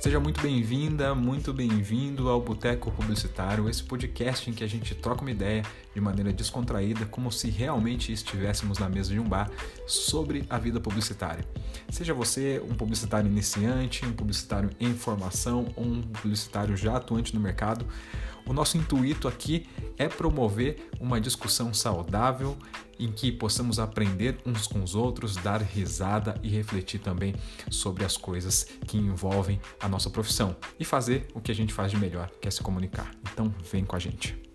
Seja muito bem-vinda, muito bem-vindo ao Boteco Publicitário, esse podcast em que a gente troca uma ideia de maneira descontraída, como se realmente estivéssemos na mesa de um bar, sobre a vida publicitária. Seja você um publicitário iniciante, um publicitário em formação ou um publicitário já atuante no mercado, o nosso intuito aqui é promover uma discussão saudável em que possamos aprender uns com os outros, dar risada e refletir também sobre as coisas que envolvem a nossa profissão e fazer o que a gente faz de melhor, que é se comunicar. Então, vem com a gente.